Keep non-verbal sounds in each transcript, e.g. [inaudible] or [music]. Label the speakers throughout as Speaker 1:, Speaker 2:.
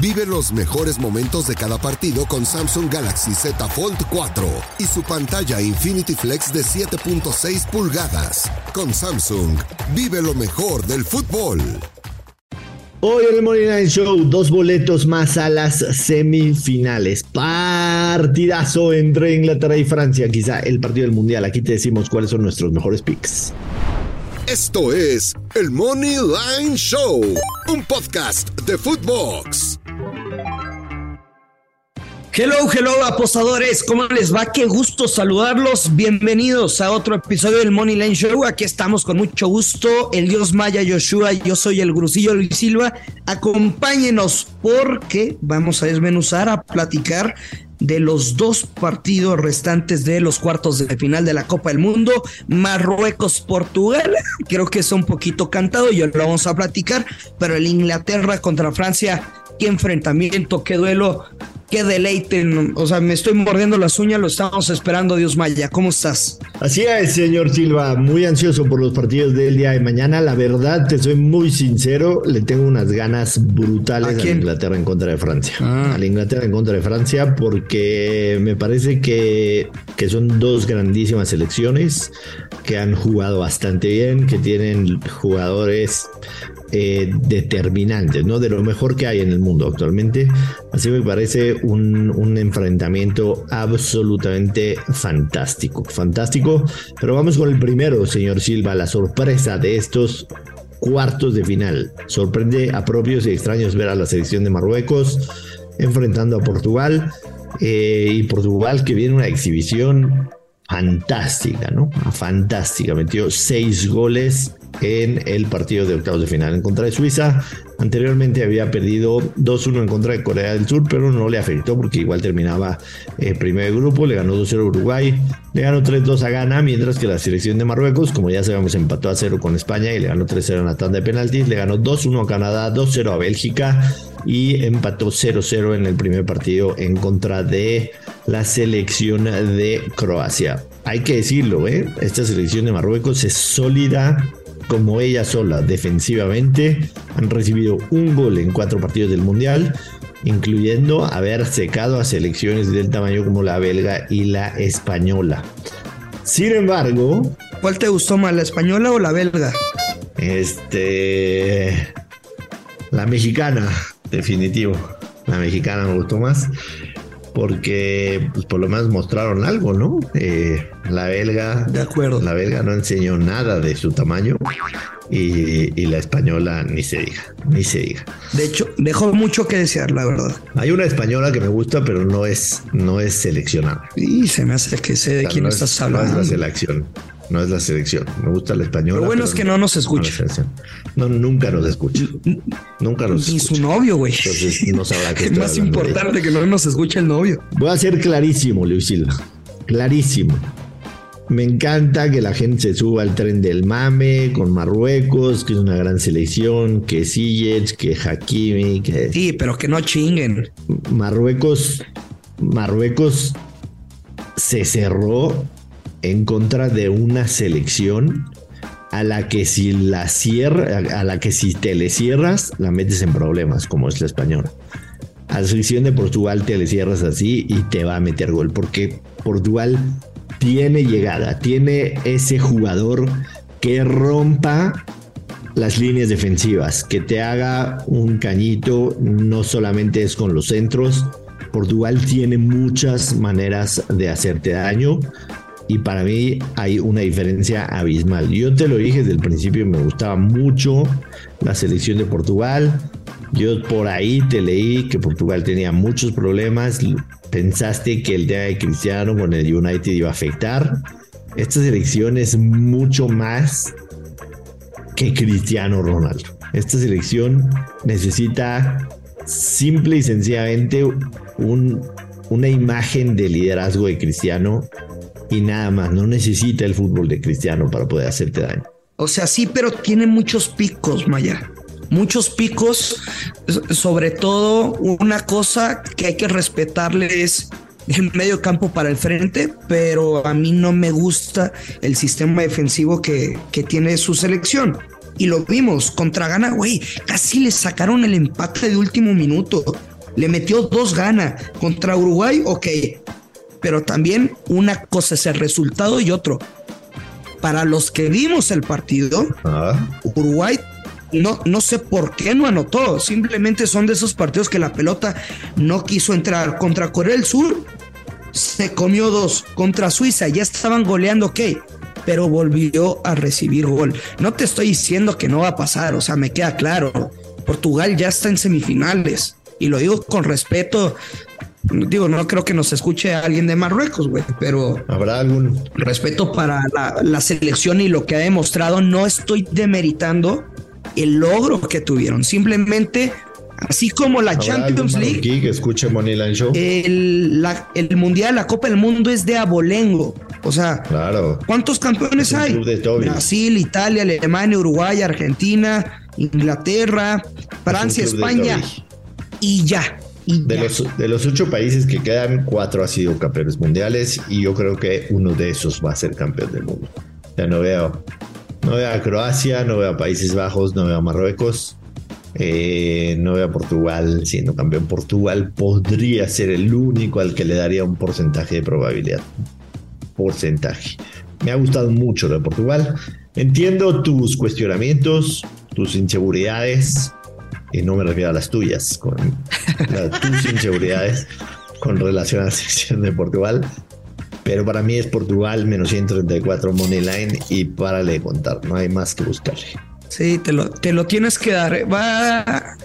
Speaker 1: Vive los mejores momentos de cada partido con Samsung Galaxy Z Fold 4 y su pantalla Infinity Flex de 7.6 pulgadas. Con Samsung, vive lo mejor del fútbol.
Speaker 2: Hoy en el Morning Night Show, dos boletos más a las semifinales. Partidazo entre Inglaterra y Francia, quizá el partido del Mundial. Aquí te decimos cuáles son nuestros mejores picks.
Speaker 1: Esto es el Money Line Show, un podcast de Footbox.
Speaker 3: Hello, hello, apostadores. ¿Cómo les va? Qué gusto saludarlos. Bienvenidos a otro episodio del Money Line Show. Aquí estamos con mucho gusto. El Dios Maya Yoshua, yo soy el Grusillo Luis Silva. Acompáñenos porque vamos a desmenuzar, a platicar de los dos partidos restantes de los cuartos de final de la Copa del Mundo, Marruecos-Portugal, creo que es un poquito cantado, ya lo vamos a platicar, pero el Inglaterra contra Francia, qué enfrentamiento, qué duelo, qué deleite. O sea, me estoy mordiendo las uñas, lo estamos esperando, Dios Maya. ¿Cómo estás?
Speaker 2: Así es, señor Silva. Muy ansioso por los partidos del día de mañana. La verdad, te soy muy sincero, le tengo unas ganas brutales a, la Inglaterra en contra de Francia. Ah. A la Inglaterra en contra de Francia, porque me parece que, que son dos grandísimas selecciones que han jugado bastante bien, que tienen jugadores eh, determinantes, ¿no? De lo mejor que hay en el mundo actualmente. Así me parece un, un, enfrentamiento absolutamente fantástico. Fantástico. Pero vamos con el primero, señor Silva, la sorpresa de estos cuartos de final. Sorprende a propios y extraños ver a la selección de Marruecos enfrentando a Portugal. Eh, y Portugal que viene una exhibición fantástica, ¿no? Fantástica. Metió seis goles en el partido de octavos de final en contra de Suiza. Anteriormente había perdido 2-1 en contra de Corea del Sur, pero no le afectó porque igual terminaba eh, primer grupo. Le ganó 2-0 a Uruguay, le ganó 3-2 a Ghana, mientras que la selección de Marruecos, como ya sabemos, empató a 0 con España y le ganó 3-0 en la tanda de penaltis. Le ganó 2-1 a Canadá, 2-0 a Bélgica y empató 0-0 en el primer partido en contra de la selección de Croacia. Hay que decirlo, ¿eh? esta selección de Marruecos es sólida como ella sola defensivamente. Han recibido un gol en cuatro partidos del Mundial, incluyendo haber secado a selecciones del tamaño como la belga y la española. Sin embargo...
Speaker 3: ¿Cuál te gustó más, la española o la belga?
Speaker 2: Este... La mexicana, definitivo. La mexicana me gustó más porque pues, por lo menos mostraron algo, ¿no? Eh, la belga.
Speaker 3: De acuerdo.
Speaker 2: La belga no enseñó nada de su tamaño y, la española ni se diga, ni se diga.
Speaker 3: De hecho, dejó mucho que desear, la verdad.
Speaker 2: Hay una española que me gusta, pero no es, no es seleccionada.
Speaker 3: Y se me hace que sé de quién estás hablando.
Speaker 2: No es la selección no es la selección. Me gusta la española.
Speaker 3: Lo bueno es que no, nos escucha.
Speaker 2: No, nunca nos escucha. Nunca nos
Speaker 3: Ni su novio, güey.
Speaker 2: Entonces no sabrá que [laughs]
Speaker 3: Es más importante que no nos escuche el novio.
Speaker 2: Voy a ser clarísimo, Lucila. Clarísimo. Me encanta que la gente se suba al tren del mame con Marruecos, que es una gran selección, que Ziyech, que Hakimi, que...
Speaker 3: Sí, pero que no chinguen.
Speaker 2: Marruecos, Marruecos se cerró en contra de una selección a la que si la cierra, a la que si te le cierras, la metes en problemas, como es la española. A la selección de Portugal te le cierras así y te va a meter gol, porque Portugal tiene llegada, tiene ese jugador que rompa las líneas defensivas, que te haga un cañito, no solamente es con los centros. Portugal tiene muchas maneras de hacerte daño y para mí hay una diferencia abismal. Yo te lo dije desde el principio, me gustaba mucho la selección de Portugal. Yo por ahí te leí que Portugal tenía muchos problemas. Pensaste que el tema de Cristiano con el United iba a afectar. Esta selección es mucho más que Cristiano Ronaldo. Esta selección necesita simple y sencillamente un, una imagen de liderazgo de Cristiano y nada más. No necesita el fútbol de Cristiano para poder hacerte daño.
Speaker 3: O sea, sí, pero tiene muchos picos, Maya. Muchos picos, sobre todo una cosa que hay que respetarle es el medio campo para el frente, pero a mí no me gusta el sistema defensivo que, que tiene su selección. Y lo vimos contra Gana, güey. Casi le sacaron el empate de último minuto. Le metió dos ganas. Contra Uruguay, ok. Pero también una cosa es el resultado y otro. Para los que vimos el partido, ah. Uruguay no, no sé por qué no anotó. Simplemente son de esos partidos que la pelota no quiso entrar. Contra Corea del Sur se comió dos. Contra Suiza ya estaban goleando, ok. Pero volvió a recibir gol. No te estoy diciendo que no va a pasar, o sea, me queda claro. Portugal ya está en semifinales. Y lo digo con respeto. Digo, no creo que nos escuche alguien de Marruecos, güey, pero
Speaker 2: habrá algún
Speaker 3: respeto para la, la selección y lo que ha demostrado. No estoy demeritando el logro que tuvieron. Simplemente, así como la Champions League.
Speaker 2: que escuche Show.
Speaker 3: El, el Mundial, la Copa del Mundo es de abolengo. O sea,
Speaker 2: claro.
Speaker 3: ¿cuántos campeones hay? Brasil, Italia, Alemania, Uruguay, Argentina, Inglaterra, Francia, España. Y ya.
Speaker 2: De, Los, de los ocho países que quedan, cuatro han sido campeones mundiales y yo creo que uno de esos va a ser campeón del mundo. Ya no veo no veo a Croacia, no veo a Países Bajos, no veo a Marruecos, eh, no veo a Portugal siendo campeón. Portugal podría ser el único al que le daría un porcentaje de probabilidad. Porcentaje. Me ha gustado mucho lo de Portugal. Entiendo tus cuestionamientos, tus inseguridades, y no me refiero a las tuyas, con tus inseguridades con relación a la sección de Portugal. Pero para mí es Portugal menos 134 money line y párale de contar, no hay más que buscarle.
Speaker 3: Sí, te lo, te lo tienes que dar. Va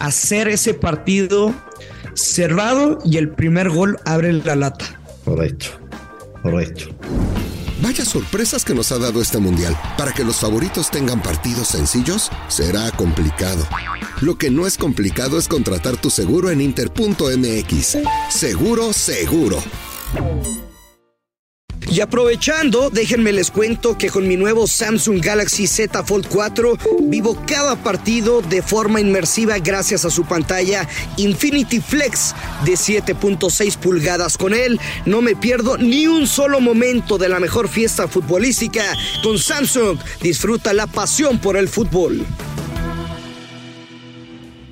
Speaker 3: a ser ese partido cerrado y el primer gol abre la lata.
Speaker 2: Correcto, correcto.
Speaker 1: Vaya sorpresas que nos ha dado este mundial. Para que los favoritos tengan partidos sencillos, será complicado. Lo que no es complicado es contratar tu seguro en inter.mx. Seguro, seguro.
Speaker 3: Y aprovechando, déjenme les cuento que con mi nuevo Samsung Galaxy Z Fold 4 vivo cada partido de forma inmersiva gracias a su pantalla Infinity Flex de 7.6 pulgadas. Con él no me pierdo ni un solo momento de la mejor fiesta futbolística. Con Samsung disfruta la pasión por el fútbol.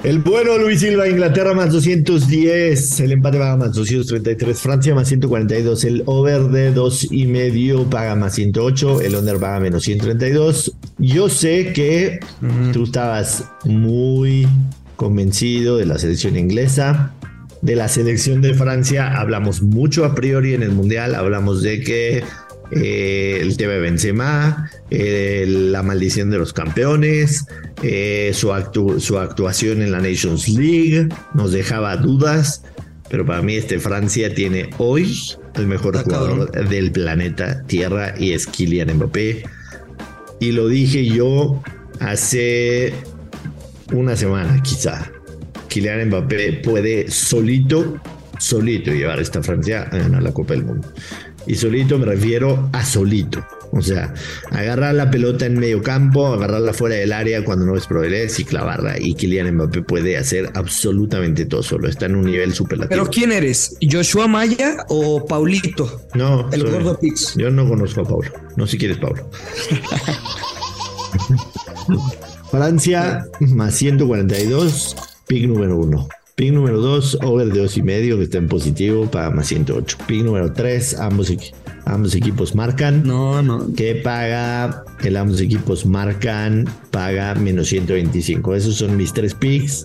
Speaker 2: El bueno Luis Silva, Inglaterra más 210, el empate paga más 233, Francia más 142, el over de dos y medio paga más 108, el under paga menos 132. Yo sé que tú estabas muy convencido de la selección inglesa, de la selección de Francia, hablamos mucho a priori en el Mundial, hablamos de que eh, el tema de Benzema, eh, la maldición de los campeones, eh, su, su actuación en la Nations League, nos dejaba dudas, pero para mí este Francia tiene hoy el mejor jugador del planeta Tierra y es Kylian Mbappé. Y lo dije yo hace una semana quizá. Kylian Mbappé puede solito, solito llevar a esta Francia a ganar la Copa del Mundo. Y solito me refiero a solito. O sea, agarrar la pelota en medio campo, agarrarla fuera del área cuando no es probabilidades y clavarla. Y Kylian Mbappé puede hacer absolutamente todo solo. Está en un nivel superlativo.
Speaker 3: ¿Pero quién eres? ¿Joshua Maya o Paulito?
Speaker 2: No.
Speaker 3: El gordo Pix.
Speaker 2: Yo no conozco a Paulo. No si quieres Paulo. [laughs] Francia más 142, pick número uno. Pick número 2, over de 2 y medio, que está en positivo, paga más 108. Pick número 3, ambos, ambos equipos marcan.
Speaker 3: No, no.
Speaker 2: Que paga, el ambos equipos marcan, paga menos 125. Esos son mis tres picks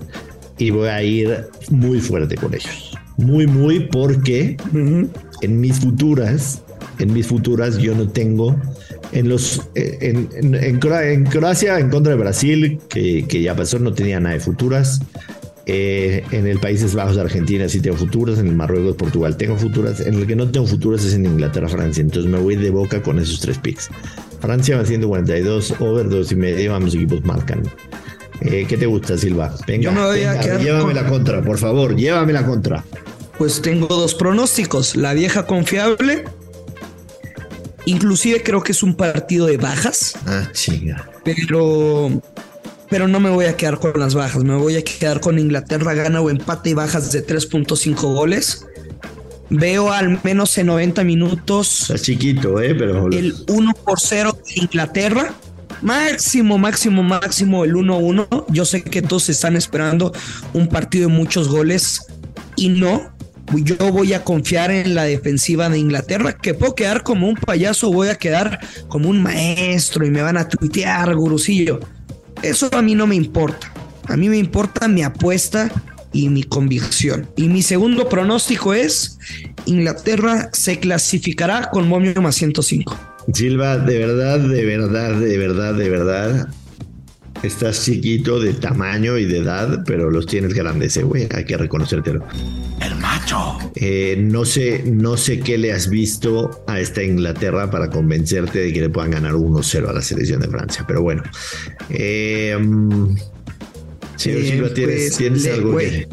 Speaker 2: y voy a ir muy fuerte con ellos. Muy, muy, porque en mis futuras, en mis futuras yo no tengo en los eh, en, en, Croacia en contra de Brasil que, que, ya pasó no tenía nada de futuras eh, en el Países Bajos, Argentina sí tengo futuras, en el Marruecos, Portugal tengo futuras, en el que no tengo futuras es en Inglaterra, Francia, entonces me voy de boca con esos tres picks. Francia va 142, over 2 y medio, ambos equipos marcan. Eh, ¿Qué te gusta, Silva? Venga, llévame la contra, por favor, llévame la contra.
Speaker 3: Pues tengo dos pronósticos, la vieja confiable, inclusive creo que es un partido de bajas.
Speaker 2: Ah, chinga.
Speaker 3: Pero pero no me voy a quedar con las bajas. Me voy a quedar con Inglaterra gana o empate y bajas de 3.5 goles. Veo al menos en 90 minutos.
Speaker 2: Chiquito, ¿eh? Pero...
Speaker 3: El 1 por 0 de Inglaterra. máximo, máximo, máximo el 1-1. Yo sé que todos están esperando un partido de muchos goles y no. Yo voy a confiar en la defensiva de Inglaterra, que puedo quedar como un payaso, voy a quedar como un maestro y me van a tuitear, gurusillo. Eso a mí no me importa. A mí me importa mi apuesta y mi convicción. Y mi segundo pronóstico es Inglaterra se clasificará con momio más 105.
Speaker 2: Silva, de verdad, de verdad, de verdad, de verdad. Estás chiquito de tamaño y de edad, pero los tienes grandes, eh, güey. Hay que reconocértelo.
Speaker 4: El macho.
Speaker 2: Eh, no sé, no sé qué le has visto a esta Inglaterra para convencerte de que le puedan ganar 1-0 a la selección de Francia. Pero bueno. Eh, mm, señor Silva, ¿tienes, pues, algo que...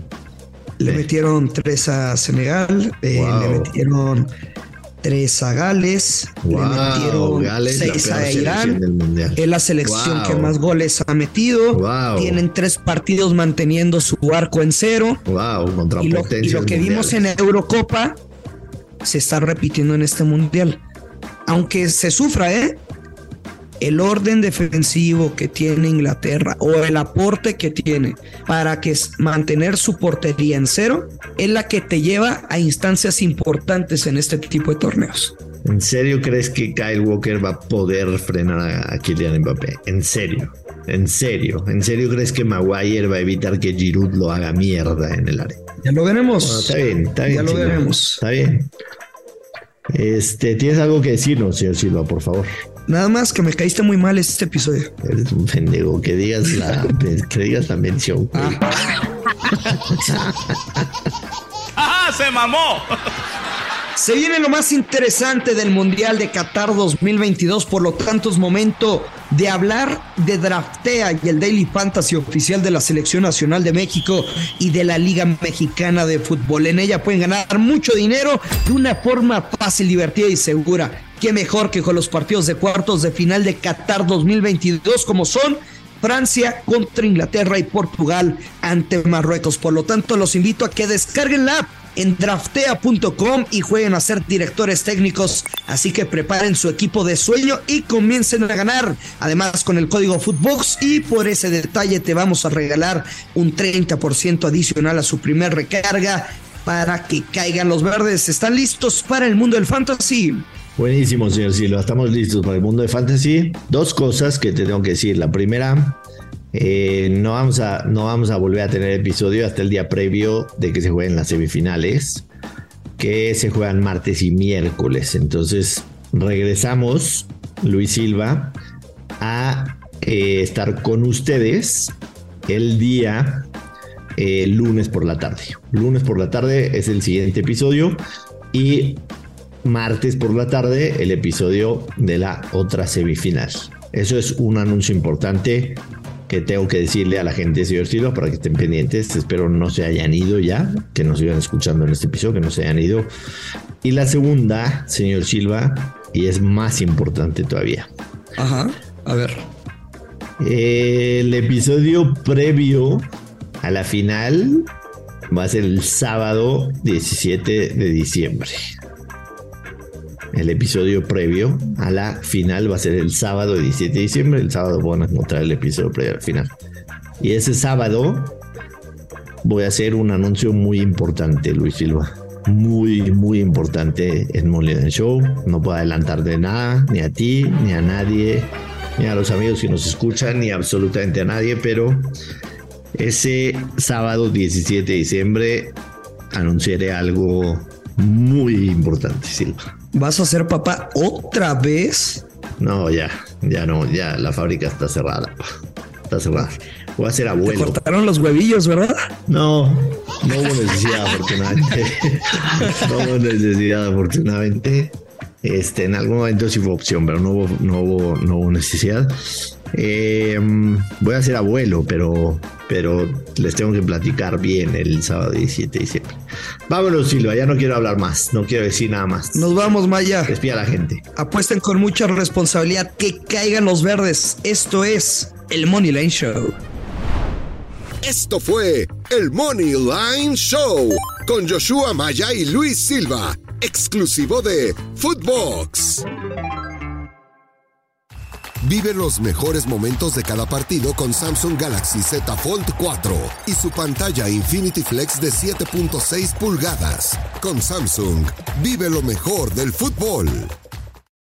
Speaker 3: Le metieron tres a Senegal, le metieron tres a Gales, le metieron seis a Irán. Es la selección que más goles ha metido. Tienen tres partidos manteniendo su arco en cero. y lo, y lo que vimos en Eurocopa se está repitiendo en este mundial. Aunque se sufra, ¿eh? El orden defensivo que tiene Inglaterra o el aporte que tiene para que mantener su portería en cero es la que te lleva a instancias importantes en este tipo de torneos.
Speaker 2: ¿En serio crees que Kyle Walker va a poder frenar a Kylian Mbappé? ¿En serio? ¿En serio? ¿En serio crees que Maguire va a evitar que Giroud lo haga mierda en el área?
Speaker 3: Ya lo veremos.
Speaker 2: está bien, está bien.
Speaker 3: Ya lo veremos.
Speaker 2: Está bien. Este, ¿tienes algo que decirnos, señor Silva, por favor?
Speaker 3: Nada más que me caíste muy mal este episodio.
Speaker 2: Eres un pendejo, que digas la, [laughs] que digas la mención. [laughs]
Speaker 4: Ah. ¡Se mamó!
Speaker 3: Se viene lo más interesante del Mundial de Qatar 2022, por lo tanto es momento de hablar de Draftea y el Daily Fantasy oficial de la Selección Nacional de México y de la Liga Mexicana de Fútbol. En ella pueden ganar mucho dinero de una forma fácil, divertida y segura. Qué mejor que con los partidos de cuartos de final de Qatar 2022 como son Francia contra Inglaterra y Portugal ante Marruecos. Por lo tanto, los invito a que descarguen la app en draftea.com y jueguen a ser directores técnicos. Así que preparen su equipo de sueño y comiencen a ganar. Además, con el código Footbox y por ese detalle te vamos a regalar un 30% adicional a su primer recarga para que caigan los verdes. ¿Están listos para el mundo del fantasy?
Speaker 2: Buenísimo, señor Silva. Estamos listos para el mundo de fantasy. Dos cosas que te tengo que decir. La primera, eh, no, vamos a, no vamos a volver a tener episodio hasta el día previo de que se jueguen las semifinales, que se juegan martes y miércoles. Entonces, regresamos, Luis Silva, a eh, estar con ustedes el día eh, lunes por la tarde. Lunes por la tarde es el siguiente episodio y martes por la tarde el episodio de la otra semifinal. Eso es un anuncio importante que tengo que decirle a la gente, señor Silva, para que estén pendientes. Espero no se hayan ido ya, que nos sigan escuchando en este episodio, que no se hayan ido. Y la segunda, señor Silva, y es más importante todavía.
Speaker 3: Ajá, a ver.
Speaker 2: El episodio previo a la final va a ser el sábado 17 de diciembre. El episodio previo a la final va a ser el sábado 17 de diciembre. El sábado van a encontrar el episodio previo al final. Y ese sábado voy a hacer un anuncio muy importante, Luis Silva. Muy, muy importante en Molina Show. No puedo adelantar de nada, ni a ti, ni a nadie, ni a los amigos que nos escuchan, ni absolutamente a nadie, pero ese sábado 17 de diciembre anunciaré algo muy importante, Silva.
Speaker 3: ¿Vas a ser papá otra vez?
Speaker 2: No, ya, ya no, ya la fábrica está cerrada. Está cerrada. Voy a ser abuelo.
Speaker 3: Te cortaron los huevillos, ¿verdad?
Speaker 2: No, no hubo necesidad, afortunadamente. [laughs] no hubo necesidad, afortunadamente. Este, en algún momento sí fue opción, pero no hubo, no hubo, no hubo necesidad. Eh, voy a ser abuelo, pero, pero les tengo que platicar bien el sábado 17 de diciembre. Vámonos, Silva, ya no quiero hablar más, no quiero decir nada más.
Speaker 3: Nos vamos, Maya.
Speaker 2: Despida a la gente.
Speaker 3: Apuesten con mucha responsabilidad que caigan los verdes. Esto es el Money Line Show.
Speaker 1: Esto fue el Money Line Show con Joshua Maya y Luis Silva, exclusivo de Footbox. Vive los mejores momentos de cada partido con Samsung Galaxy Z Fold 4 y su pantalla Infinity Flex de 7.6 pulgadas. Con Samsung, vive lo mejor del fútbol.